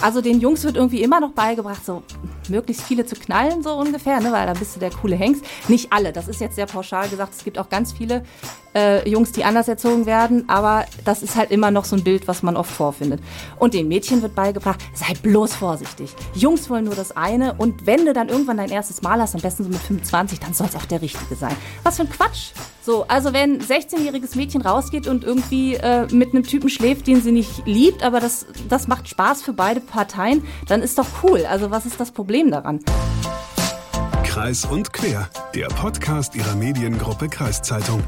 Also den Jungs wird irgendwie immer noch beigebracht, so möglichst viele zu knallen, so ungefähr, ne? weil da bist du der coole Hengst. Nicht alle, das ist jetzt sehr pauschal gesagt. Es gibt auch ganz viele äh, Jungs, die anders erzogen werden, aber das ist halt immer noch so ein Bild, was man oft vorfindet. Und den Mädchen wird beigebracht, sei bloß vorsichtig. Jungs wollen nur das eine und wenn du dann irgendwann dein erstes Mal hast, am besten so mit 25, dann soll es auch der richtige sein. Was für ein Quatsch. So, also wenn ein 16-jähriges Mädchen rausgeht und irgendwie äh, mit einem Typen schläft, den sie nicht liebt, aber das, das macht Spaß für beide Parteien, dann ist doch cool. Also was ist das Problem daran? Kreis und Quer, der Podcast ihrer Mediengruppe Kreiszeitung.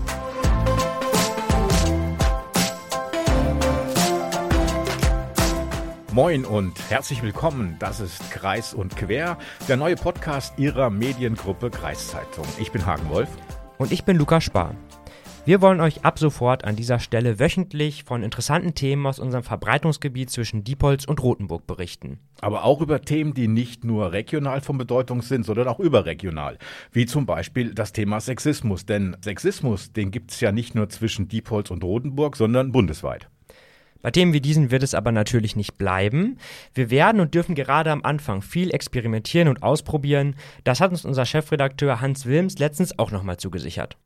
Moin und herzlich willkommen. Das ist Kreis und Quer, der neue Podcast Ihrer Mediengruppe Kreiszeitung. Ich bin Hagen Wolf. Und ich bin Lukas Spar. Wir wollen euch ab sofort an dieser Stelle wöchentlich von interessanten Themen aus unserem Verbreitungsgebiet zwischen Diepholz und Rothenburg berichten. Aber auch über Themen, die nicht nur regional von Bedeutung sind, sondern auch überregional. Wie zum Beispiel das Thema Sexismus. Denn Sexismus, den gibt es ja nicht nur zwischen Diepholz und Rothenburg, sondern bundesweit. Bei Themen wie diesen wird es aber natürlich nicht bleiben. Wir werden und dürfen gerade am Anfang viel experimentieren und ausprobieren. Das hat uns unser Chefredakteur Hans Wilms letztens auch nochmal zugesichert.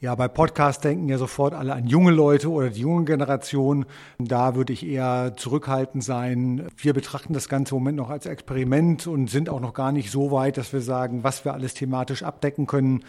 Ja, bei Podcasts denken ja sofort alle an junge Leute oder die junge Generation. Da würde ich eher zurückhaltend sein. Wir betrachten das Ganze im Moment noch als Experiment und sind auch noch gar nicht so weit, dass wir sagen, was wir alles thematisch abdecken können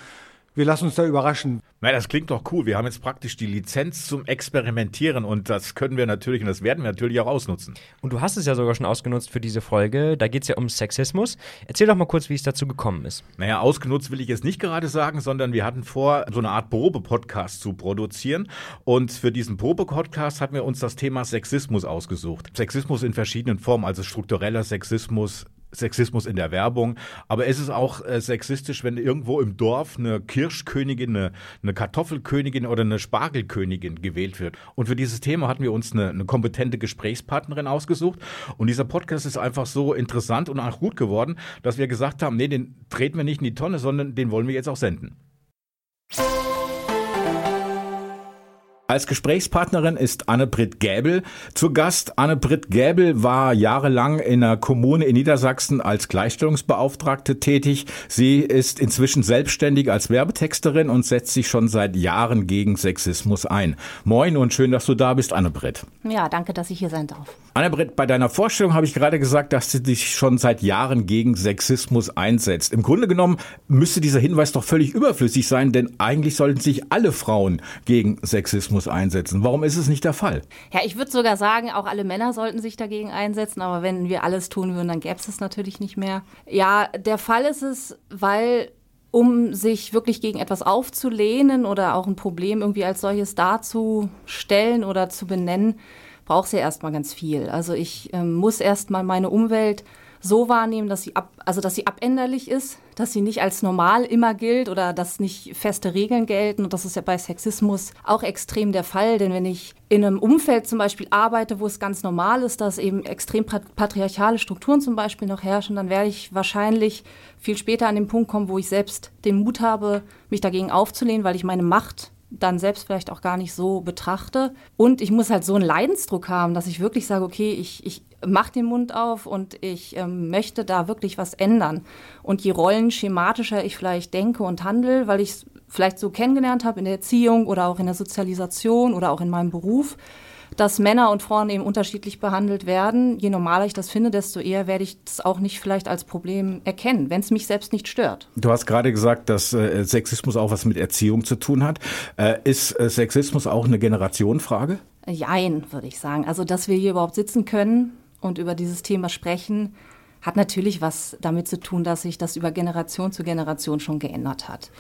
wir lassen uns da überraschen. Na, das klingt doch cool. Wir haben jetzt praktisch die Lizenz zum Experimentieren und das können wir natürlich und das werden wir natürlich auch ausnutzen. Und du hast es ja sogar schon ausgenutzt für diese Folge. Da geht es ja um Sexismus. Erzähl doch mal kurz, wie es dazu gekommen ist. Naja, ausgenutzt will ich jetzt nicht gerade sagen, sondern wir hatten vor, so eine Art Probe-Podcast zu produzieren. Und für diesen Probe-Podcast hatten wir uns das Thema Sexismus ausgesucht. Sexismus in verschiedenen Formen, also struktureller Sexismus, Sexismus in der Werbung, aber es ist auch äh, sexistisch, wenn irgendwo im Dorf eine Kirschkönigin, eine, eine, Kartoffelkönigin oder eine Spargelkönigin gewählt wird. Und für dieses Thema hatten wir uns eine, eine kompetente Gesprächspartnerin ausgesucht. Und dieser Podcast ist einfach so interessant und auch gut geworden, dass wir gesagt haben, nee, den treten wir nicht in die Tonne, sondern den wollen wir jetzt auch senden. Als Gesprächspartnerin ist Anne-Britt Gäbel zu Gast. Anne-Britt Gäbel war jahrelang in einer Kommune in Niedersachsen als Gleichstellungsbeauftragte tätig. Sie ist inzwischen selbstständig als Werbetexterin und setzt sich schon seit Jahren gegen Sexismus ein. Moin und schön, dass du da bist, Anne-Britt. Ja, danke, dass ich hier sein darf. Anne-Britt, bei deiner Vorstellung habe ich gerade gesagt, dass du dich schon seit Jahren gegen Sexismus einsetzt. Im Grunde genommen müsste dieser Hinweis doch völlig überflüssig sein, denn eigentlich sollten sich alle Frauen gegen Sexismus einsetzen. Warum ist es nicht der Fall? Ja, ich würde sogar sagen, auch alle Männer sollten sich dagegen einsetzen, aber wenn wir alles tun würden, dann gäbe es es natürlich nicht mehr. Ja, der Fall ist es, weil um sich wirklich gegen etwas aufzulehnen oder auch ein Problem irgendwie als solches darzustellen oder zu benennen, braucht es ja erstmal ganz viel. Also ich äh, muss erstmal meine Umwelt so wahrnehmen, dass sie ab, also dass sie abänderlich ist, dass sie nicht als normal immer gilt oder dass nicht feste Regeln gelten. Und das ist ja bei Sexismus auch extrem der Fall. Denn wenn ich in einem Umfeld zum Beispiel arbeite, wo es ganz normal ist, dass eben extrem patriarchale Strukturen zum Beispiel noch herrschen, dann werde ich wahrscheinlich viel später an den Punkt kommen, wo ich selbst den Mut habe, mich dagegen aufzulehnen, weil ich meine Macht dann selbst vielleicht auch gar nicht so betrachte. Und ich muss halt so einen Leidensdruck haben, dass ich wirklich sage, okay, ich, ich mache den Mund auf und ich ähm, möchte da wirklich was ändern. Und je rollenschematischer ich vielleicht denke und handle, weil ich es vielleicht so kennengelernt habe in der Erziehung oder auch in der Sozialisation oder auch in meinem Beruf, dass Männer und Frauen eben unterschiedlich behandelt werden. Je normaler ich das finde, desto eher werde ich das auch nicht vielleicht als Problem erkennen, wenn es mich selbst nicht stört. Du hast gerade gesagt, dass äh, Sexismus auch was mit Erziehung zu tun hat. Äh, ist äh, Sexismus auch eine Generationenfrage? Jein, würde ich sagen. Also, dass wir hier überhaupt sitzen können und über dieses Thema sprechen, hat natürlich was damit zu tun, dass sich das über Generation zu Generation schon geändert hat.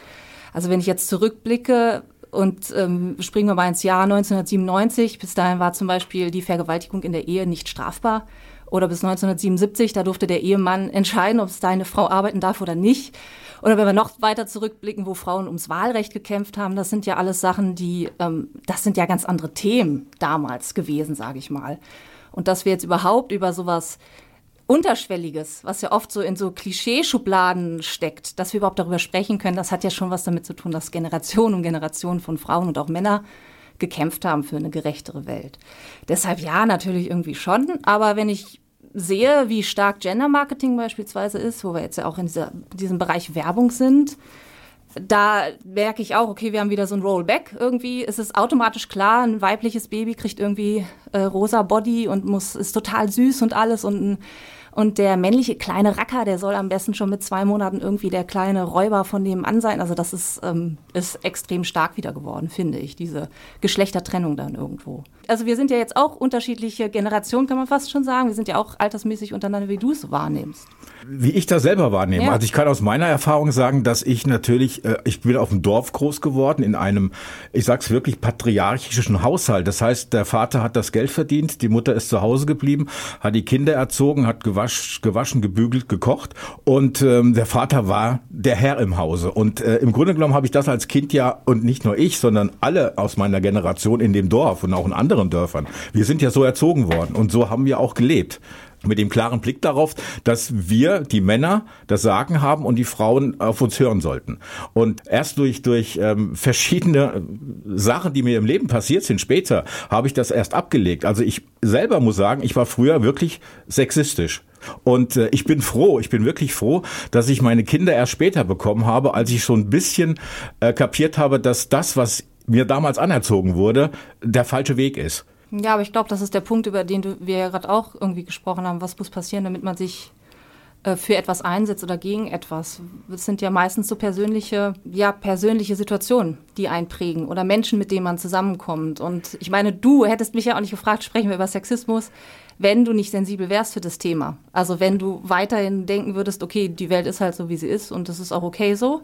Also wenn ich jetzt zurückblicke, und ähm, springen wir mal ins Jahr 1997. Bis dahin war zum Beispiel die Vergewaltigung in der Ehe nicht strafbar. Oder bis 1977, da durfte der Ehemann entscheiden, ob es deine Frau arbeiten darf oder nicht. Oder wenn wir noch weiter zurückblicken, wo Frauen ums Wahlrecht gekämpft haben, das sind ja alles Sachen, die, ähm, das sind ja ganz andere Themen damals gewesen, sage ich mal. Und dass wir jetzt überhaupt über sowas Unterschwelliges, was ja oft so in so Klischeeschubladen steckt, dass wir überhaupt darüber sprechen können, das hat ja schon was damit zu tun, dass Generationen und Generationen von Frauen und auch Männer gekämpft haben für eine gerechtere Welt. Deshalb ja, natürlich irgendwie schon, aber wenn ich sehe, wie stark Gender Marketing beispielsweise ist, wo wir jetzt ja auch in dieser, diesem Bereich Werbung sind, da merke ich auch, okay, wir haben wieder so ein Rollback irgendwie. Es ist automatisch klar, ein weibliches Baby kriegt irgendwie äh, rosa Body und muss, ist total süß und alles und ein und der männliche kleine Racker, der soll am besten schon mit zwei Monaten irgendwie der kleine Räuber von dem an sein. Also das ist, ähm, ist extrem stark wieder geworden, finde ich, diese Geschlechtertrennung dann irgendwo. Also wir sind ja jetzt auch unterschiedliche Generationen, kann man fast schon sagen. Wir sind ja auch altersmäßig untereinander, wie du es wahrnimmst. Wie ich das selber wahrnehme. Ja. Also ich kann aus meiner Erfahrung sagen, dass ich natürlich, äh, ich bin auf dem Dorf groß geworden, in einem, ich sag's wirklich, patriarchischen Haushalt. Das heißt, der Vater hat das Geld verdient, die Mutter ist zu Hause geblieben, hat die Kinder erzogen, hat gewasch, gewaschen, gebügelt, gekocht und ähm, der Vater war der Herr im Hause. Und äh, im Grunde genommen habe ich das als Kind ja, und nicht nur ich, sondern alle aus meiner Generation in dem Dorf und auch in anderen Dörfern. Wir sind ja so erzogen worden und so haben wir auch gelebt mit dem klaren Blick darauf, dass wir, die Männer, das Sagen haben und die Frauen auf uns hören sollten. Und erst durch, durch ähm, verschiedene äh, Sachen, die mir im Leben passiert sind, später, habe ich das erst abgelegt. Also ich selber muss sagen, ich war früher wirklich sexistisch. Und äh, ich bin froh, ich bin wirklich froh, dass ich meine Kinder erst später bekommen habe, als ich so ein bisschen äh, kapiert habe, dass das, was mir damals anerzogen wurde, der falsche Weg ist. Ja, aber ich glaube, das ist der Punkt, über den wir ja gerade auch irgendwie gesprochen haben. Was muss passieren, damit man sich äh, für etwas einsetzt oder gegen etwas? Es sind ja meistens so persönliche, ja, persönliche Situationen, die einprägen oder Menschen, mit denen man zusammenkommt. Und ich meine, du hättest mich ja auch nicht gefragt, sprechen wir über Sexismus, wenn du nicht sensibel wärst für das Thema. Also wenn du weiterhin denken würdest, okay, die Welt ist halt so, wie sie ist und das ist auch okay so.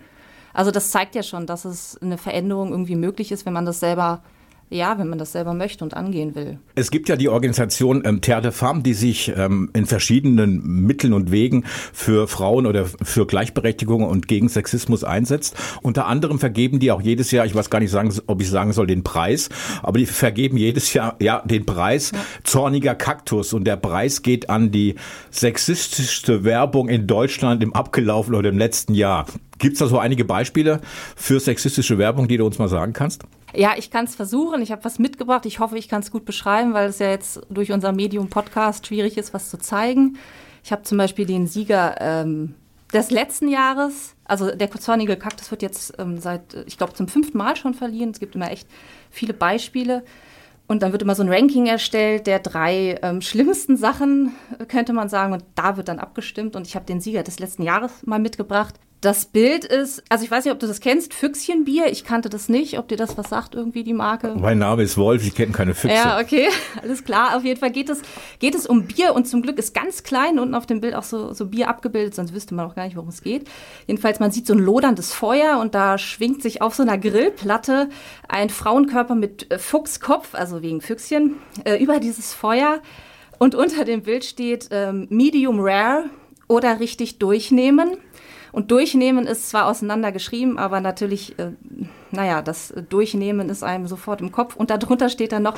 Also das zeigt ja schon, dass es eine Veränderung irgendwie möglich ist, wenn man das selber ja, wenn man das selber möchte und angehen will. Es gibt ja die Organisation ähm, Terre de Femme, die sich ähm, in verschiedenen Mitteln und Wegen für Frauen oder für Gleichberechtigung und gegen Sexismus einsetzt. Unter anderem vergeben die auch jedes Jahr, ich weiß gar nicht, sagen, ob ich sagen soll, den Preis, aber die vergeben jedes Jahr ja den Preis ja. Zorniger Kaktus und der Preis geht an die sexistischste Werbung in Deutschland im abgelaufenen oder im letzten Jahr. Gibt es da so einige Beispiele für sexistische Werbung, die du uns mal sagen kannst? Ja, ich kann es versuchen. Ich habe was mitgebracht. Ich hoffe, ich kann es gut beschreiben, weil es ja jetzt durch unser Medium-Podcast schwierig ist, was zu zeigen. Ich habe zum Beispiel den Sieger ähm, des letzten Jahres, also der zornige Kaktus wird jetzt ähm, seit, ich glaube, zum fünften Mal schon verliehen. Es gibt immer echt viele Beispiele. Und dann wird immer so ein Ranking erstellt der drei ähm, schlimmsten Sachen, könnte man sagen. Und da wird dann abgestimmt. Und ich habe den Sieger des letzten Jahres mal mitgebracht. Das Bild ist, also ich weiß nicht, ob du das kennst, Füchschenbier. Ich kannte das nicht, ob dir das was sagt, irgendwie die Marke. Mein Name ist Wolf, ich kenne keine Füchse. Ja, okay, alles klar. Auf jeden Fall geht es, geht es um Bier und zum Glück ist ganz klein unten auf dem Bild auch so, so Bier abgebildet, sonst wüsste man auch gar nicht, worum es geht. Jedenfalls, man sieht so ein loderndes Feuer und da schwingt sich auf so einer Grillplatte ein Frauenkörper mit äh, Fuchskopf, also wegen Füchschen, äh, über dieses Feuer. Und unter dem Bild steht ähm, Medium Rare oder richtig durchnehmen. Und Durchnehmen ist zwar auseinandergeschrieben, aber natürlich, äh, naja, das Durchnehmen ist einem sofort im Kopf. Und darunter steht dann noch,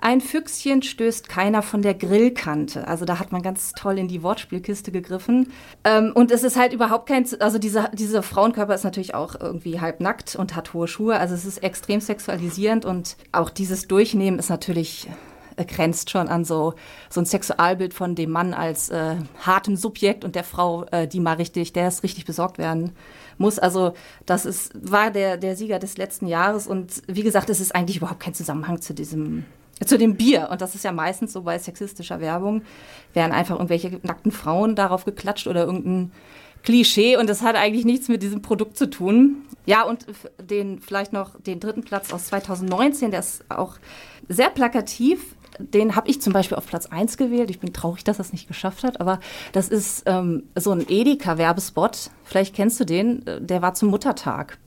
ein Füchschen stößt keiner von der Grillkante. Also da hat man ganz toll in die Wortspielkiste gegriffen. Ähm, und es ist halt überhaupt kein, also dieser, dieser Frauenkörper ist natürlich auch irgendwie halb nackt und hat hohe Schuhe. Also es ist extrem sexualisierend und auch dieses Durchnehmen ist natürlich grenzt schon an so, so ein Sexualbild von dem Mann als äh, hartem Subjekt und der Frau, äh, die mal richtig, der es richtig besorgt werden muss. Also das ist, war der, der Sieger des letzten Jahres und wie gesagt, es ist eigentlich überhaupt kein Zusammenhang zu diesem zu dem Bier. Und das ist ja meistens so bei sexistischer Werbung, werden einfach irgendwelche nackten Frauen darauf geklatscht oder irgendein Klischee und das hat eigentlich nichts mit diesem Produkt zu tun. Ja, und den vielleicht noch den dritten Platz aus 2019, der ist auch sehr plakativ den habe ich zum Beispiel auf Platz 1 gewählt. Ich bin traurig, dass er es nicht geschafft hat, aber das ist ähm, so ein Edeka-Werbespot. Vielleicht kennst du den, äh, der war zum Muttertag.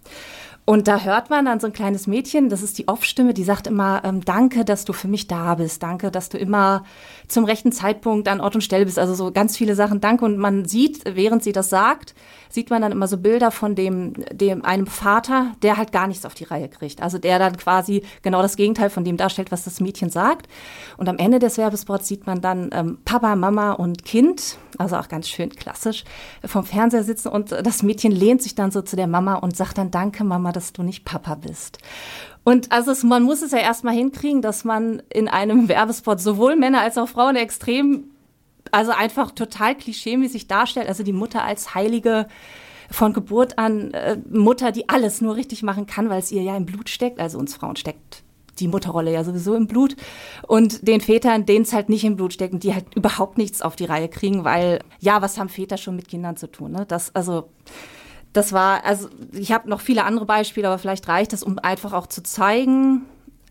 Und da hört man dann so ein kleines Mädchen, das ist die Off-Stimme, die sagt immer, ähm, danke, dass du für mich da bist, danke, dass du immer zum rechten Zeitpunkt an Ort und Stelle bist. Also so ganz viele Sachen, danke. Und man sieht, während sie das sagt, sieht man dann immer so Bilder von dem, dem einem Vater, der halt gar nichts auf die Reihe kriegt. Also der dann quasi genau das Gegenteil von dem darstellt, was das Mädchen sagt. Und am Ende des Werbespots sieht man dann ähm, Papa, Mama und Kind, also auch ganz schön klassisch, vom Fernseher sitzen und das Mädchen lehnt sich dann so zu der Mama und sagt dann, danke Mama, dass du nicht Papa bist. Und also es, man muss es ja erstmal hinkriegen, dass man in einem Werbespot sowohl Männer als auch Frauen extrem also einfach total klischeemäßig darstellt. Also die Mutter als heilige von Geburt an äh, Mutter, die alles nur richtig machen kann, weil es ihr ja im Blut steckt. Also uns Frauen steckt die Mutterrolle ja sowieso im Blut. Und den Vätern, denen es halt nicht im Blut steckt und die halt überhaupt nichts auf die Reihe kriegen, weil, ja, was haben Väter schon mit Kindern zu tun? Ne? Das, also, das war, also ich habe noch viele andere Beispiele, aber vielleicht reicht das, um einfach auch zu zeigen,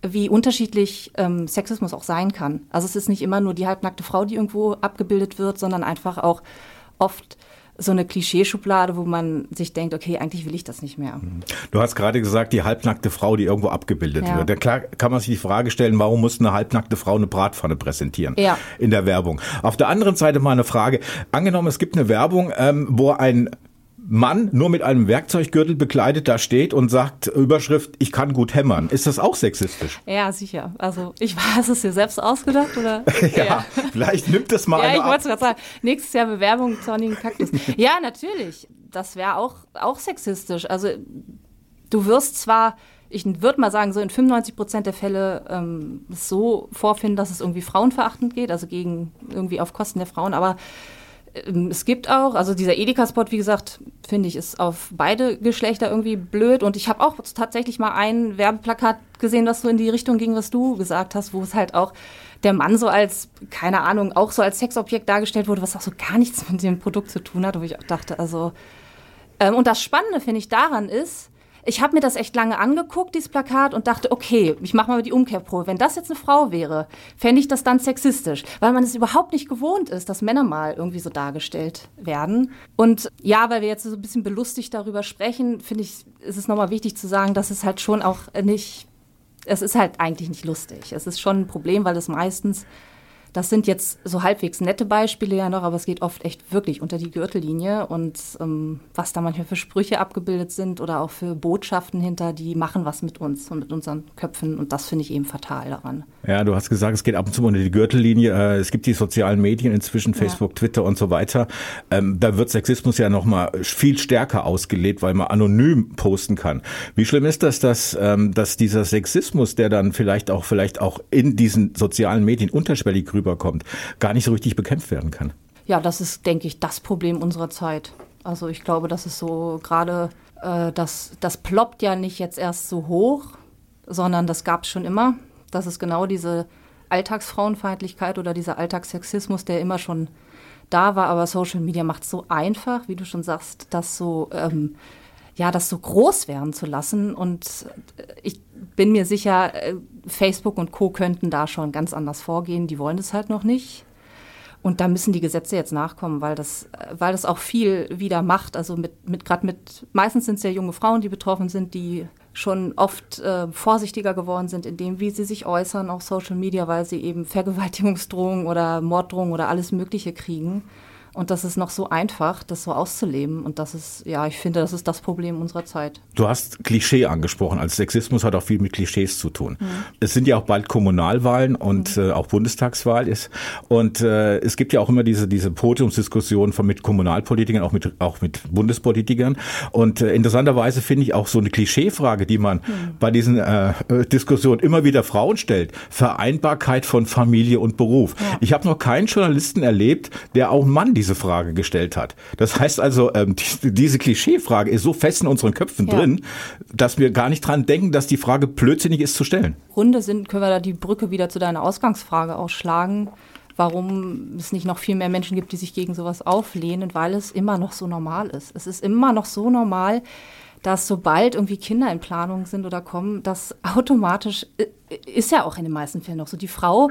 wie unterschiedlich ähm, Sexismus auch sein kann. Also es ist nicht immer nur die halbnackte Frau, die irgendwo abgebildet wird, sondern einfach auch oft so eine Klischeeschublade, wo man sich denkt, okay, eigentlich will ich das nicht mehr. Mhm. Du hast gerade gesagt, die halbnackte Frau, die irgendwo abgebildet ja. wird. Ja, klar kann man sich die Frage stellen, warum muss eine halbnackte Frau eine Bratpfanne präsentieren ja. in der Werbung? Auf der anderen Seite mal eine Frage. Angenommen, es gibt eine Werbung, ähm, wo ein Mann nur mit einem Werkzeuggürtel bekleidet da steht und sagt, Überschrift, ich kann gut hämmern. Ist das auch sexistisch? Ja, sicher. Also ich weiß es dir selbst ausgedacht, oder? ja, ja, vielleicht nimmt das mal Ja, ich wollte gerade sagen, nächstes Jahr Bewerbung Zornigen Kaktus. ja, natürlich. Das wäre auch, auch sexistisch. Also du wirst zwar ich würde mal sagen, so in 95 Prozent der Fälle ähm, so vorfinden, dass es irgendwie frauenverachtend geht, also gegen irgendwie auf Kosten der Frauen. Aber es gibt auch, also dieser Edeka-Spot, wie gesagt, finde ich, ist auf beide Geschlechter irgendwie blöd. Und ich habe auch tatsächlich mal ein Werbeplakat gesehen, das so in die Richtung ging, was du gesagt hast, wo es halt auch der Mann so als, keine Ahnung, auch so als Sexobjekt dargestellt wurde, was auch so gar nichts mit dem Produkt zu tun hat, wo ich auch dachte, also. Ähm, und das Spannende, finde ich, daran ist, ich habe mir das echt lange angeguckt, dieses Plakat, und dachte, okay, ich mache mal die Umkehrprobe. Wenn das jetzt eine Frau wäre, fände ich das dann sexistisch, weil man es überhaupt nicht gewohnt ist, dass Männer mal irgendwie so dargestellt werden. Und ja, weil wir jetzt so ein bisschen belustigt darüber sprechen, finde ich, ist es nochmal wichtig zu sagen, dass es halt schon auch nicht, es ist halt eigentlich nicht lustig. Es ist schon ein Problem, weil es meistens das sind jetzt so halbwegs nette Beispiele ja noch, aber es geht oft echt wirklich unter die Gürtellinie. Und ähm, was da manchmal für Sprüche abgebildet sind oder auch für Botschaften hinter, die machen was mit uns und mit unseren Köpfen. Und das finde ich eben fatal daran. Ja, du hast gesagt, es geht ab und zu unter die Gürtellinie. Äh, es gibt die sozialen Medien inzwischen, Facebook, ja. Twitter und so weiter. Ähm, da wird Sexismus ja noch mal viel stärker ausgelebt, weil man anonym posten kann. Wie schlimm ist das, dass, ähm, dass dieser Sexismus, der dann vielleicht auch, vielleicht auch in diesen sozialen Medien unterschwellig rüberkommt, gar nicht so richtig bekämpft werden kann. Ja, das ist, denke ich, das Problem unserer Zeit. Also ich glaube, das ist so gerade, äh, das, das ploppt ja nicht jetzt erst so hoch, sondern das gab es schon immer. Das ist genau diese Alltagsfrauenfeindlichkeit oder dieser Alltagssexismus, der immer schon da war. Aber Social Media macht es so einfach, wie du schon sagst, das so, ähm, ja, das so groß werden zu lassen. Und ich bin mir sicher, äh, Facebook und Co. könnten da schon ganz anders vorgehen. Die wollen das halt noch nicht. Und da müssen die Gesetze jetzt nachkommen, weil das, weil das auch viel wieder macht. Also mit, mit gerade mit, meistens sind es ja junge Frauen, die betroffen sind, die schon oft äh, vorsichtiger geworden sind in dem, wie sie sich äußern auf Social Media, weil sie eben Vergewaltigungsdrohungen oder Morddrohungen oder alles Mögliche kriegen. Und das ist noch so einfach, das so auszuleben. Und das ist, ja, ich finde, das ist das Problem unserer Zeit. Du hast Klischee angesprochen. Also Sexismus hat auch viel mit Klischees zu tun. Mhm. Es sind ja auch bald Kommunalwahlen und mhm. äh, auch Bundestagswahl ist. Und äh, es gibt ja auch immer diese, diese Podiumsdiskussion von mit Kommunalpolitikern, auch mit, auch mit Bundespolitikern. Und äh, interessanterweise finde ich auch so eine Klischeefrage, die man mhm. bei diesen äh, Diskussionen immer wieder Frauen stellt. Vereinbarkeit von Familie und Beruf. Ja. Ich habe noch keinen Journalisten erlebt, der auch Mann diese Frage gestellt hat. Das heißt also, ähm, die, diese Klischeefrage ist so fest in unseren Köpfen ja. drin, dass wir gar nicht dran denken, dass die Frage blödsinnig ist zu stellen. Runde sind, können wir da die Brücke wieder zu deiner Ausgangsfrage ausschlagen warum es nicht noch viel mehr Menschen gibt, die sich gegen sowas auflehnen, weil es immer noch so normal ist. Es ist immer noch so normal, dass sobald irgendwie Kinder in Planung sind oder kommen, das automatisch äh, ist ja auch in den meisten Fällen noch so. Die Frau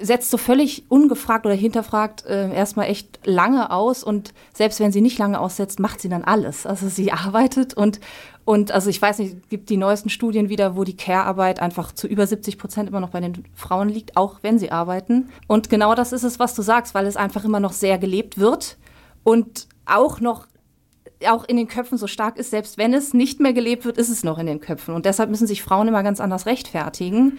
setzt so völlig ungefragt oder hinterfragt äh, erstmal echt lange aus und selbst wenn sie nicht lange aussetzt, macht sie dann alles. Also sie arbeitet und, und also ich weiß nicht, gibt die neuesten Studien wieder, wo die Care-Arbeit einfach zu über 70 Prozent immer noch bei den Frauen liegt, auch wenn sie arbeiten. Und genau das ist es, was du sagst, weil es einfach immer noch sehr gelebt wird und auch noch auch in den Köpfen so stark ist, selbst wenn es nicht mehr gelebt wird, ist es noch in den Köpfen. Und deshalb müssen sich Frauen immer ganz anders rechtfertigen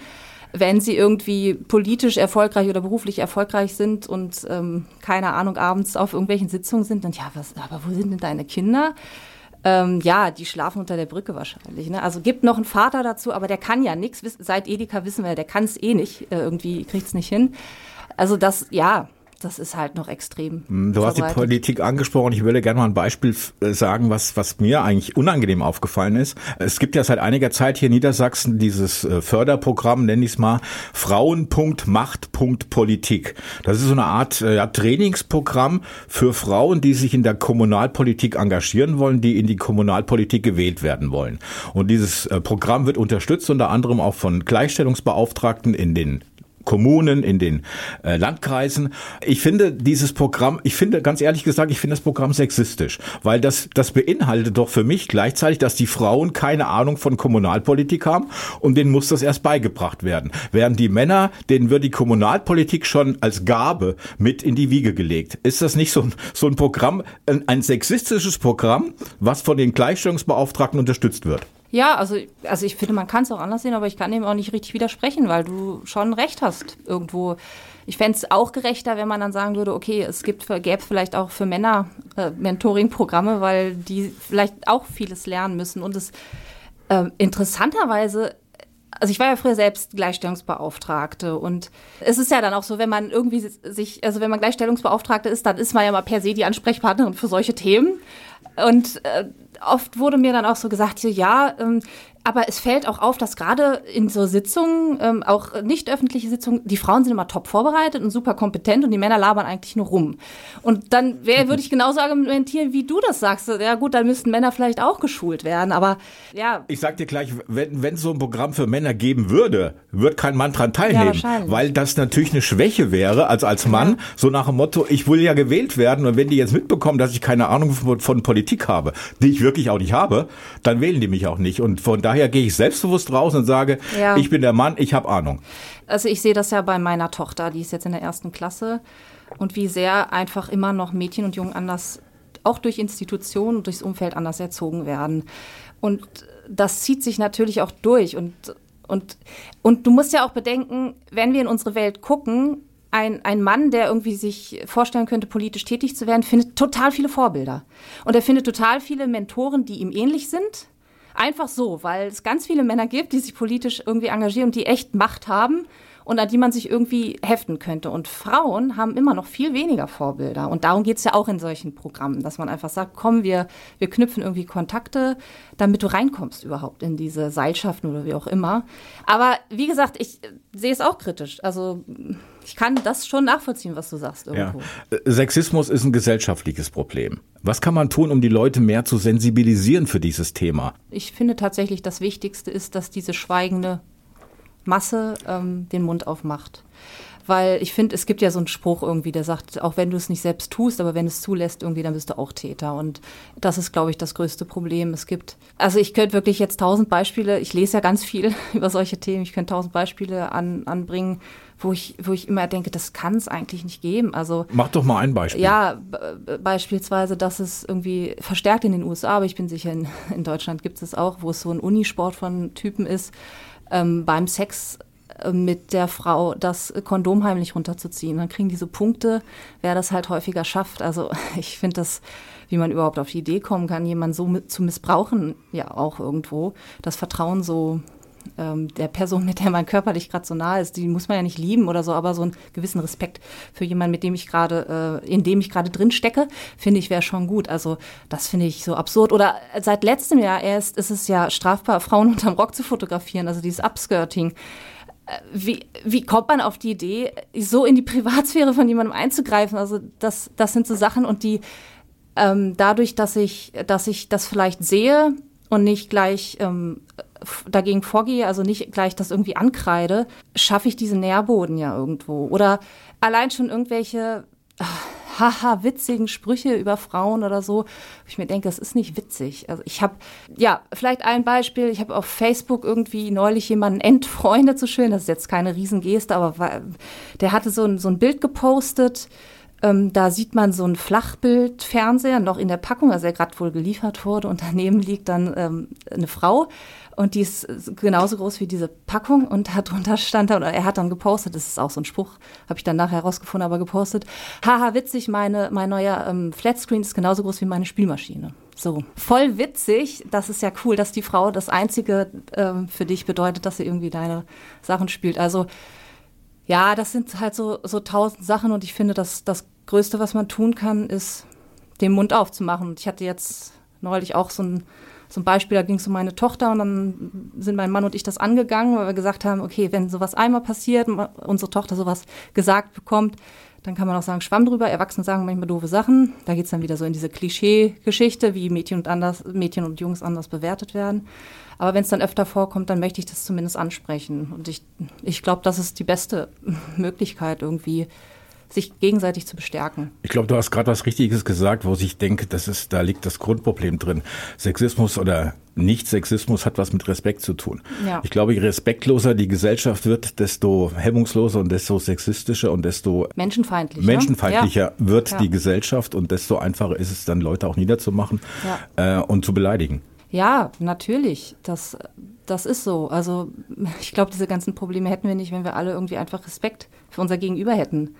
wenn sie irgendwie politisch erfolgreich oder beruflich erfolgreich sind und ähm, keine Ahnung abends auf irgendwelchen Sitzungen sind, dann ja, was, aber wo sind denn deine Kinder? Ähm, ja, die schlafen unter der Brücke wahrscheinlich. Ne? Also gibt noch einen Vater dazu, aber der kann ja nichts. Seit Edeka wissen wir, der kann es eh nicht. Äh, irgendwie kriegt es nicht hin. Also das, ja, das ist halt noch extrem. Hm, du hast die Politik angesprochen. Ich würde gerne mal ein Beispiel äh, sagen, was, was mir eigentlich unangenehm aufgefallen ist. Es gibt ja seit einiger Zeit hier in Niedersachsen dieses äh, Förderprogramm, nenne ich es mal, Frauen.macht.politik. Das ist so eine Art äh, ja, Trainingsprogramm für Frauen, die sich in der Kommunalpolitik engagieren wollen, die in die Kommunalpolitik gewählt werden wollen. Und dieses Programm wird unterstützt unter anderem auch von Gleichstellungsbeauftragten in den Kommunen, in den äh, Landkreisen. Ich finde dieses Programm, ich finde ganz ehrlich gesagt, ich finde das Programm sexistisch, weil das das beinhaltet doch für mich gleichzeitig, dass die Frauen keine Ahnung von Kommunalpolitik haben und denen muss das erst beigebracht werden. Während die Männer, denen wird die Kommunalpolitik schon als Gabe mit in die Wiege gelegt. Ist das nicht so ein, so ein Programm, ein, ein sexistisches Programm, was von den Gleichstellungsbeauftragten unterstützt wird? Ja, also, also ich finde, man kann es auch anders sehen, aber ich kann dem auch nicht richtig widersprechen, weil du schon recht hast irgendwo. Ich fände es auch gerechter, wenn man dann sagen würde, okay, es gibt, gäbe vielleicht auch für Männer äh, Mentoring-Programme, weil die vielleicht auch vieles lernen müssen. Und es äh, interessanterweise also ich war ja früher selbst Gleichstellungsbeauftragte und es ist ja dann auch so, wenn man irgendwie sich, also wenn man Gleichstellungsbeauftragte ist, dann ist man ja mal per se die Ansprechpartnerin für solche Themen. Und äh, oft wurde mir dann auch so gesagt, ja, ähm, aber es fällt auch auf, dass gerade in so Sitzungen, ähm, auch nicht öffentliche Sitzungen, die Frauen sind immer top vorbereitet und super kompetent und die Männer labern eigentlich nur rum. Und dann wär, würde ich genauso argumentieren, wie du das sagst. Ja gut, dann müssten Männer vielleicht auch geschult werden, aber ja. Ich sag dir gleich, wenn wenn so ein Programm für Männer geben würde, wird kein Mann dran teilnehmen, ja, weil das natürlich eine Schwäche wäre, als als Mann, ja. so nach dem Motto, ich will ja gewählt werden und wenn die jetzt mitbekommen, dass ich keine Ahnung von, von Politik habe, die ich wirklich auch nicht habe, dann wählen die mich auch nicht und von daher daher gehe ich selbstbewusst raus und sage, ja. ich bin der Mann, ich habe Ahnung. Also ich sehe das ja bei meiner Tochter, die ist jetzt in der ersten Klasse und wie sehr einfach immer noch Mädchen und Jungen anders, auch durch Institutionen und durchs Umfeld anders erzogen werden. Und das zieht sich natürlich auch durch und und, und du musst ja auch bedenken, wenn wir in unsere Welt gucken, ein, ein Mann, der irgendwie sich vorstellen könnte, politisch tätig zu werden, findet total viele Vorbilder. Und er findet total viele Mentoren, die ihm ähnlich sind Einfach so, weil es ganz viele Männer gibt, die sich politisch irgendwie engagieren und die echt Macht haben und an die man sich irgendwie heften könnte. Und Frauen haben immer noch viel weniger Vorbilder. Und darum geht es ja auch in solchen Programmen, dass man einfach sagt, komm, wir, wir knüpfen irgendwie Kontakte, damit du reinkommst überhaupt in diese Seilschaften oder wie auch immer. Aber wie gesagt, ich sehe es auch kritisch. Also ich kann das schon nachvollziehen, was du sagst irgendwo. Ja. Sexismus ist ein gesellschaftliches Problem. Was kann man tun, um die Leute mehr zu sensibilisieren für dieses Thema? Ich finde tatsächlich, das Wichtigste ist, dass diese schweigende Masse ähm, den Mund aufmacht. Weil ich finde, es gibt ja so einen Spruch irgendwie, der sagt, auch wenn du es nicht selbst tust, aber wenn es zulässt, irgendwie, dann bist du auch Täter. Und das ist, glaube ich, das größte Problem. Es gibt, also ich könnte wirklich jetzt tausend Beispiele, ich lese ja ganz viel über solche Themen, ich könnte tausend Beispiele an, anbringen, wo ich, wo ich immer denke, das kann es eigentlich nicht geben. Also mach doch mal ein Beispiel. Ja, beispielsweise, dass es irgendwie verstärkt in den USA, aber ich bin sicher, in, in Deutschland gibt es auch, wo es so ein Unisport von Typen ist, ähm, beim Sex mit der Frau das Kondom heimlich runterzuziehen. Dann kriegen diese Punkte, wer das halt häufiger schafft. Also ich finde das, wie man überhaupt auf die Idee kommen kann, jemanden so zu missbrauchen, ja auch irgendwo, das Vertrauen so ähm, der Person, mit der man körperlich gerade so nahe ist, die muss man ja nicht lieben oder so, aber so einen gewissen Respekt für jemanden, mit dem ich gerade, äh, in dem ich gerade drin stecke, finde ich, wäre schon gut. Also das finde ich so absurd. Oder seit letztem Jahr erst ist es ja strafbar, Frauen unterm Rock zu fotografieren, also dieses Upskirting äh, wie, wie kommt man auf die Idee, so in die Privatsphäre von jemandem einzugreifen? Also das, das sind so Sachen und die ähm, dadurch, dass ich, dass ich das vielleicht sehe und nicht gleich ähm, dagegen vorgehe, also nicht gleich das irgendwie ankreide, schaffe ich diesen Nährboden ja irgendwo. Oder allein schon irgendwelche ach, haha witzigen Sprüche über Frauen oder so, ich mir denke, das ist nicht witzig. Also ich habe ja vielleicht ein Beispiel. Ich habe auf Facebook irgendwie neulich jemanden entfreundet, so schön. Das ist jetzt keine Riesengeste, aber der hatte so ein, so ein Bild gepostet. Ähm, da sieht man so ein Flachbildfernseher noch in der Packung, also der gerade wohl geliefert wurde. Und daneben liegt dann ähm, eine Frau und die ist genauso groß wie diese Packung und darunter stand da, oder er hat dann gepostet, das ist auch so ein Spruch, habe ich dann nachher herausgefunden, aber gepostet, haha, witzig, meine, mein neuer ähm, Flatscreen ist genauso groß wie meine Spielmaschine. So, voll witzig, das ist ja cool, dass die Frau das Einzige ähm, für dich bedeutet, dass sie irgendwie deine Sachen spielt. Also Ja, das sind halt so, so tausend Sachen und ich finde, dass das Größte, was man tun kann, ist, den Mund aufzumachen. Und ich hatte jetzt neulich auch so ein, ein Beispiel, da ging es um meine Tochter und dann sind mein Mann und ich das angegangen, weil wir gesagt haben, okay, wenn sowas einmal passiert, unsere Tochter sowas gesagt bekommt, dann kann man auch sagen, Schwamm drüber. Erwachsene sagen manchmal doofe Sachen. Da geht es dann wieder so in diese Klischee-Geschichte, wie Mädchen und, anders, Mädchen und Jungs anders bewertet werden. Aber wenn es dann öfter vorkommt, dann möchte ich das zumindest ansprechen. Und ich, ich glaube, das ist die beste Möglichkeit irgendwie sich gegenseitig zu bestärken. Ich glaube, du hast gerade was Richtiges gesagt, wo ich denke, das ist, da liegt das Grundproblem drin. Sexismus oder Nicht-Sexismus hat was mit Respekt zu tun. Ja. Ich glaube, je respektloser die Gesellschaft wird, desto hemmungsloser und desto sexistischer und desto menschenfeindlicher, menschenfeindlicher ja. wird ja. die Gesellschaft und desto einfacher ist es dann, Leute auch niederzumachen äh, und zu beleidigen. Ja, natürlich. Das, das ist so. Also ich glaube, diese ganzen Probleme hätten wir nicht, wenn wir alle irgendwie einfach Respekt für unser Gegenüber hätten.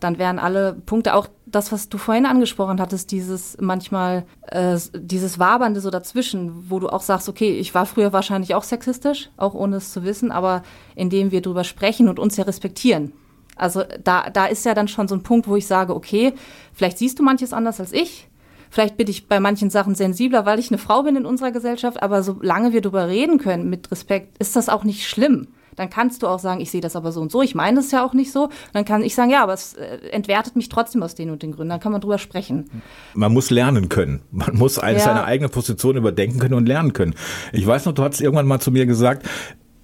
Dann wären alle Punkte, auch das, was du vorhin angesprochen hattest, dieses manchmal, äh, dieses Wabernde so dazwischen, wo du auch sagst, okay, ich war früher wahrscheinlich auch sexistisch, auch ohne es zu wissen, aber indem wir drüber sprechen und uns ja respektieren. Also da, da ist ja dann schon so ein Punkt, wo ich sage, okay, vielleicht siehst du manches anders als ich, Vielleicht bin ich bei manchen Sachen sensibler, weil ich eine Frau bin in unserer Gesellschaft, aber solange wir darüber reden können mit Respekt, ist das auch nicht schlimm. Dann kannst du auch sagen, ich sehe das aber so und so, ich meine es ja auch nicht so. Und dann kann ich sagen, ja, aber es äh, entwertet mich trotzdem aus den und den Gründen. Dann kann man drüber sprechen. Man muss lernen können. Man muss eine, ja. seine eigene Position überdenken können und lernen können. Ich weiß noch, du hast irgendwann mal zu mir gesagt,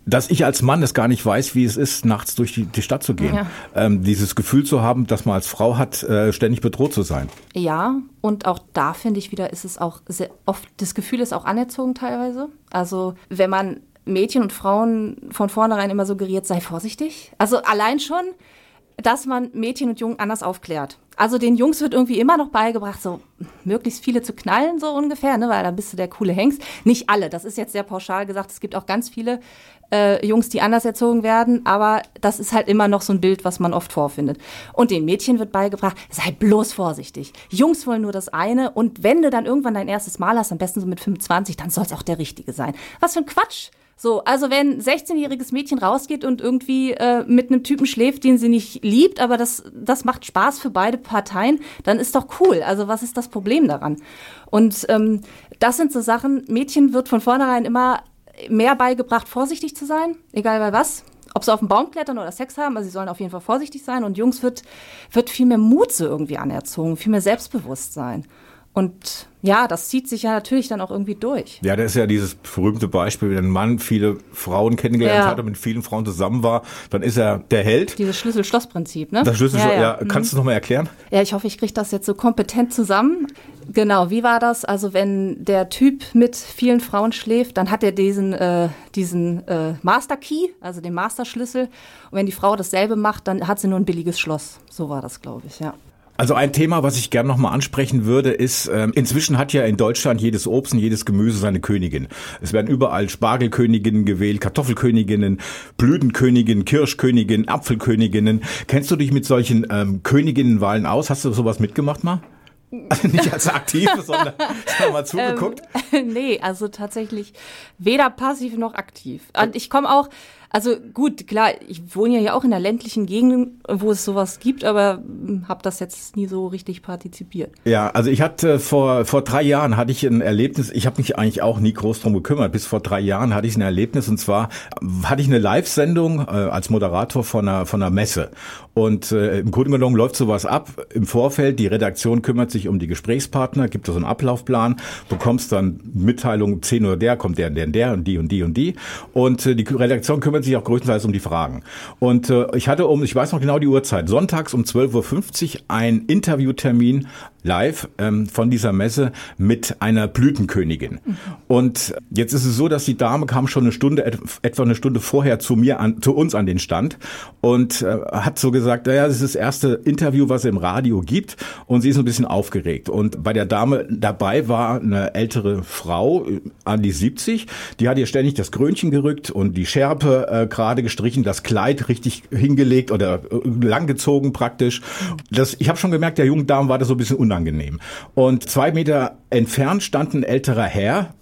dass ich als Mann es gar nicht weiß, wie es ist, nachts durch die, die Stadt zu gehen. Ja. Ähm, dieses Gefühl zu haben, dass man als Frau hat, äh, ständig bedroht zu sein. Ja, und auch da finde ich wieder, ist es auch sehr oft, das Gefühl ist auch anerzogen teilweise. Also wenn man Mädchen und Frauen von vornherein immer suggeriert, sei vorsichtig. Also allein schon, dass man Mädchen und Jungen anders aufklärt. Also den Jungs wird irgendwie immer noch beigebracht, so möglichst viele zu knallen, so ungefähr, ne, weil dann bist du der coole Hengst. Nicht alle, das ist jetzt sehr pauschal gesagt. Es gibt auch ganz viele äh, Jungs, die anders erzogen werden, aber das ist halt immer noch so ein Bild, was man oft vorfindet. Und den Mädchen wird beigebracht, sei bloß vorsichtig. Jungs wollen nur das eine und wenn du dann irgendwann dein erstes Mal hast, am besten so mit 25, dann soll es auch der richtige sein. Was für ein Quatsch! So, also wenn ein 16-jähriges Mädchen rausgeht und irgendwie äh, mit einem Typen schläft, den sie nicht liebt, aber das, das macht Spaß für beide Parteien, dann ist doch cool. Also was ist das Problem daran? Und ähm, das sind so Sachen, Mädchen wird von vornherein immer mehr beigebracht, vorsichtig zu sein, egal bei was. Ob sie auf den Baum klettern oder Sex haben, also sie sollen auf jeden Fall vorsichtig sein. Und Jungs wird, wird viel mehr Mut so irgendwie anerzogen, viel mehr Selbstbewusstsein. Und ja, das zieht sich ja natürlich dann auch irgendwie durch. Ja, das ist ja dieses berühmte Beispiel, wenn ein Mann viele Frauen kennengelernt ja. hat und mit vielen Frauen zusammen war, dann ist er der Held. Dieses Schlüssel-Schloss-Prinzip, ne? Das Schlüssel ja, ja. ja. Kannst du es nochmal erklären? Ja, ich hoffe, ich kriege das jetzt so kompetent zusammen. Genau, wie war das? Also wenn der Typ mit vielen Frauen schläft, dann hat er diesen, äh, diesen äh, Master Key, also den Master-Schlüssel. Und wenn die Frau dasselbe macht, dann hat sie nur ein billiges Schloss. So war das, glaube ich, ja. Also ein Thema, was ich gerne nochmal ansprechen würde, ist, ähm, inzwischen hat ja in Deutschland jedes Obst und jedes Gemüse seine Königin. Es werden überall Spargelköniginnen gewählt, Kartoffelköniginnen, Blütenköniginnen, Kirschköniginnen, Apfelköniginnen. Kennst du dich mit solchen ähm, Königinnenwahlen aus? Hast du sowas mitgemacht mal? Also nicht als aktiv, sondern mal zugeguckt? Ähm, nee, also tatsächlich weder passiv noch aktiv. Und ich komme auch, also gut, klar, ich wohne ja auch in der ländlichen Gegend, wo es sowas gibt, aber hm, habe das jetzt nie so richtig partizipiert. Ja, also ich hatte vor vor drei Jahren hatte ich ein Erlebnis. Ich habe mich eigentlich auch nie groß drum gekümmert. Bis vor drei Jahren hatte ich ein Erlebnis und zwar hatte ich eine Live-Sendung äh, als Moderator von einer von einer Messe und äh, im Grunde genommen läuft sowas ab im Vorfeld. Die Redaktion kümmert sich um die Gesprächspartner, gibt so einen Ablaufplan, bekommst dann Mitteilung 10 oder der kommt der, der, der und die und die und die und äh, die Redaktion kümmert sich auch größtenteils um die Fragen. Und äh, ich hatte um, ich weiß noch genau die Uhrzeit, sonntags um 12.50 Uhr ein Interviewtermin live ähm, von dieser Messe mit einer Blütenkönigin. Mhm. Und jetzt ist es so, dass die Dame kam schon eine Stunde, etwa eine Stunde vorher zu mir, an, zu uns an den Stand und äh, hat so gesagt, naja, das ist das erste Interview, was es im Radio gibt und sie ist ein bisschen aufgeregt. Und bei der Dame dabei war eine ältere Frau, äh, an die 70, die hat ihr ständig das Krönchen gerückt und die Schärpe äh, gerade gestrichen, das Kleid richtig hingelegt oder äh, langgezogen praktisch. Das, ich habe schon gemerkt, der jungen Dame war das so ein bisschen unangenehm. Und zwei Meter entfernt stand ein älterer Herr,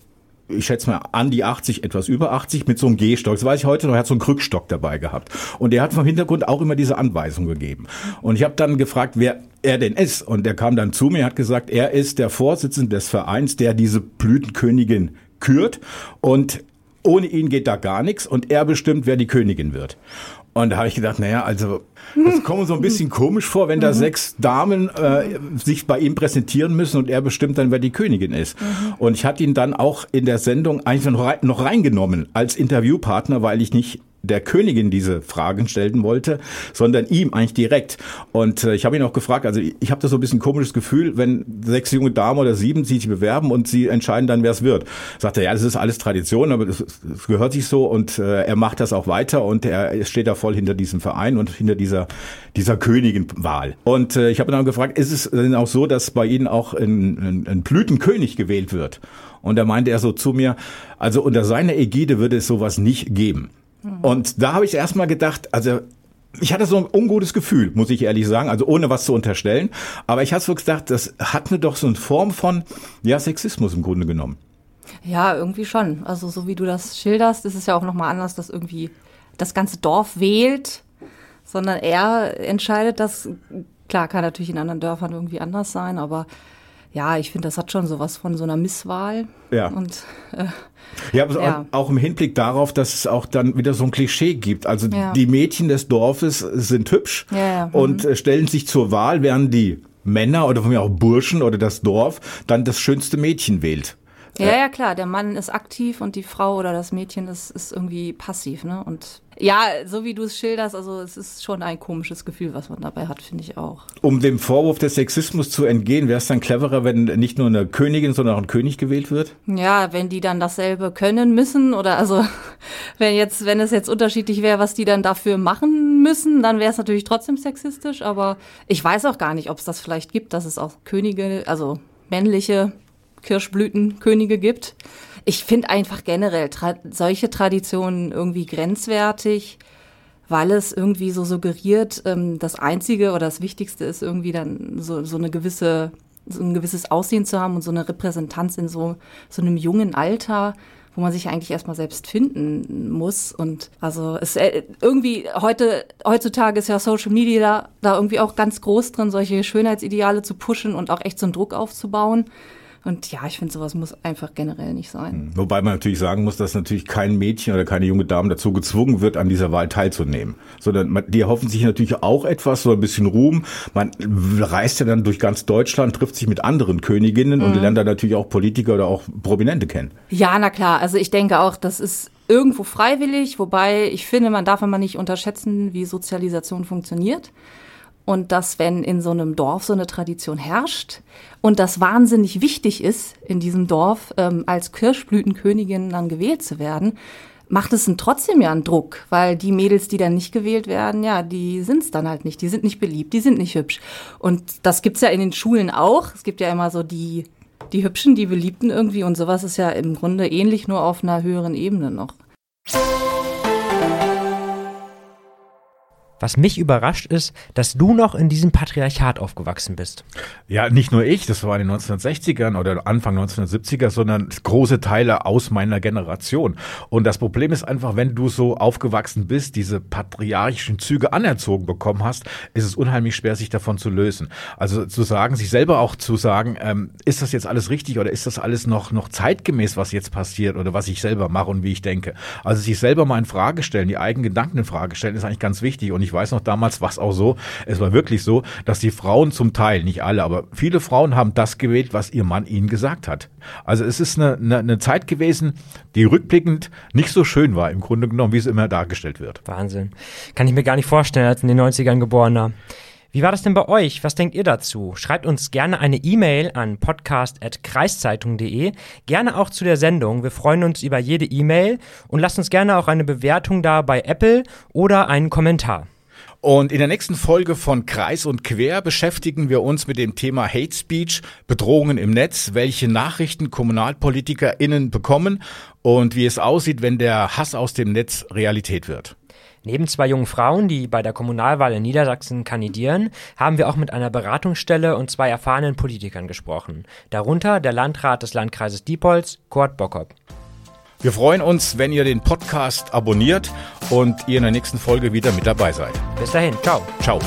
ich schätze mal an die 80, etwas über 80 mit so einem Gehstock. Das weiß ich heute noch, er hat so einen Krückstock dabei gehabt. Und der hat vom Hintergrund auch immer diese Anweisung gegeben. Und ich habe dann gefragt, wer er denn ist. Und er kam dann zu mir, hat gesagt, er ist der Vorsitzende des Vereins, der diese Blütenkönigin kürt. Und ohne ihn geht da gar nichts und er bestimmt, wer die Königin wird. Und da habe ich gedacht, naja, also das kommt so ein bisschen komisch vor, wenn da mhm. sechs Damen äh, sich bei ihm präsentieren müssen und er bestimmt dann, wer die Königin ist. Mhm. Und ich hatte ihn dann auch in der Sendung eigentlich noch reingenommen als Interviewpartner, weil ich nicht der Königin diese Fragen stellen wollte, sondern ihm eigentlich direkt. Und äh, ich habe ihn auch gefragt, also ich, habe da so ein bisschen komisches Gefühl, wenn sechs junge Damen oder sieben sich bewerben und sie entscheiden dann, wer es wird. Sagt er, ja, das ist alles Tradition, aber das, das gehört sich so und äh, er macht das auch weiter und er steht da voll hinter diesem Verein und hinter dieser, dieser Königinwahl. Und äh, ich habe dann gefragt, ist es denn auch so, dass bei Ihnen auch ein, ein, ein Blütenkönig gewählt wird? Und da meinte er so zu mir, also unter seiner Ägide würde es sowas nicht geben. Und da habe ich erstmal gedacht, also ich hatte so ein ungutes Gefühl, muss ich ehrlich sagen, also ohne was zu unterstellen. Aber ich hatte so gedacht, das hat mir doch so eine Form von ja, Sexismus im Grunde genommen. Ja, irgendwie schon. Also so wie du das schilderst, ist es ja auch nochmal anders, dass irgendwie das ganze Dorf wählt, sondern er entscheidet das. Klar, kann natürlich in anderen Dörfern irgendwie anders sein, aber ja, ich finde, das hat schon sowas von so einer Misswahl. Ja. Und, äh, ja, aber ja. auch im Hinblick darauf, dass es auch dann wieder so ein Klischee gibt. Also ja. die Mädchen des Dorfes sind hübsch ja, und mhm. stellen sich zur Wahl, während die Männer oder von mir auch Burschen oder das Dorf dann das schönste Mädchen wählt. Ja, ja, klar. Der Mann ist aktiv und die Frau oder das Mädchen ist, ist irgendwie passiv, ne? Und ja, so wie du es schilderst, also es ist schon ein komisches Gefühl, was man dabei hat, finde ich auch. Um dem Vorwurf des Sexismus zu entgehen, wäre es dann cleverer, wenn nicht nur eine Königin, sondern auch ein König gewählt wird? Ja, wenn die dann dasselbe können müssen oder also wenn jetzt, wenn es jetzt unterschiedlich wäre, was die dann dafür machen müssen, dann wäre es natürlich trotzdem sexistisch, aber ich weiß auch gar nicht, ob es das vielleicht gibt, dass es auch Könige, also männliche Kirschblütenkönige gibt. Ich finde einfach generell tra solche Traditionen irgendwie grenzwertig, weil es irgendwie so suggeriert, ähm, das Einzige oder das Wichtigste ist irgendwie dann so, so eine gewisse, so ein gewisses Aussehen zu haben und so eine Repräsentanz in so, so einem jungen Alter wo man sich eigentlich erstmal selbst finden muss. Und also es äh, irgendwie heute, heutzutage ist ja Social Media da, da irgendwie auch ganz groß drin, solche Schönheitsideale zu pushen und auch echt so einen Druck aufzubauen. Und ja, ich finde, sowas muss einfach generell nicht sein. Hm. Wobei man natürlich sagen muss, dass natürlich kein Mädchen oder keine junge Dame dazu gezwungen wird, an dieser Wahl teilzunehmen. Sondern man, die erhoffen sich natürlich auch etwas, so ein bisschen Ruhm. Man reist ja dann durch ganz Deutschland, trifft sich mit anderen Königinnen mhm. und lernt dann natürlich auch Politiker oder auch Prominente kennen. Ja, na klar. Also ich denke auch, das ist irgendwo freiwillig, wobei ich finde, man darf immer nicht unterschätzen, wie Sozialisation funktioniert. Und dass, wenn in so einem Dorf so eine Tradition herrscht und das wahnsinnig wichtig ist, in diesem Dorf ähm, als Kirschblütenkönigin dann gewählt zu werden, macht es einen trotzdem ja einen Druck, weil die Mädels, die dann nicht gewählt werden, ja, die sind es dann halt nicht, die sind nicht beliebt, die sind nicht hübsch. Und das gibt's ja in den Schulen auch. Es gibt ja immer so die, die Hübschen, die Beliebten irgendwie und sowas ist ja im Grunde ähnlich, nur auf einer höheren Ebene noch. Was mich überrascht ist, dass du noch in diesem Patriarchat aufgewachsen bist. Ja, nicht nur ich, das war in den 1960ern oder Anfang 1970er, sondern große Teile aus meiner Generation. Und das Problem ist einfach, wenn du so aufgewachsen bist, diese patriarchischen Züge anerzogen bekommen hast, ist es unheimlich schwer, sich davon zu lösen. Also zu sagen, sich selber auch zu sagen, ähm, ist das jetzt alles richtig oder ist das alles noch, noch zeitgemäß, was jetzt passiert oder was ich selber mache und wie ich denke. Also sich selber mal in Frage stellen, die eigenen Gedanken in Frage stellen, ist eigentlich ganz wichtig. Und ich weiß noch, damals war es auch so, es war wirklich so, dass die Frauen zum Teil, nicht alle, aber viele Frauen haben das gewählt, was ihr Mann ihnen gesagt hat. Also es ist eine, eine, eine Zeit gewesen, die rückblickend nicht so schön war, im Grunde genommen, wie es immer dargestellt wird. Wahnsinn. Kann ich mir gar nicht vorstellen, als in den 90ern geborener. Wie war das denn bei euch? Was denkt ihr dazu? Schreibt uns gerne eine E-Mail an podcast.kreiszeitung.de, gerne auch zu der Sendung. Wir freuen uns über jede E-Mail und lasst uns gerne auch eine Bewertung da bei Apple oder einen Kommentar. Und in der nächsten Folge von Kreis und Quer beschäftigen wir uns mit dem Thema Hate Speech, Bedrohungen im Netz, welche Nachrichten KommunalpolitikerInnen bekommen und wie es aussieht, wenn der Hass aus dem Netz Realität wird. Neben zwei jungen Frauen, die bei der Kommunalwahl in Niedersachsen kandidieren, haben wir auch mit einer Beratungsstelle und zwei erfahrenen Politikern gesprochen. Darunter der Landrat des Landkreises Diepholz, Kurt Bockop. Wir freuen uns, wenn ihr den Podcast abonniert und ihr in der nächsten Folge wieder mit dabei seid. Bis dahin, ciao. Ciao.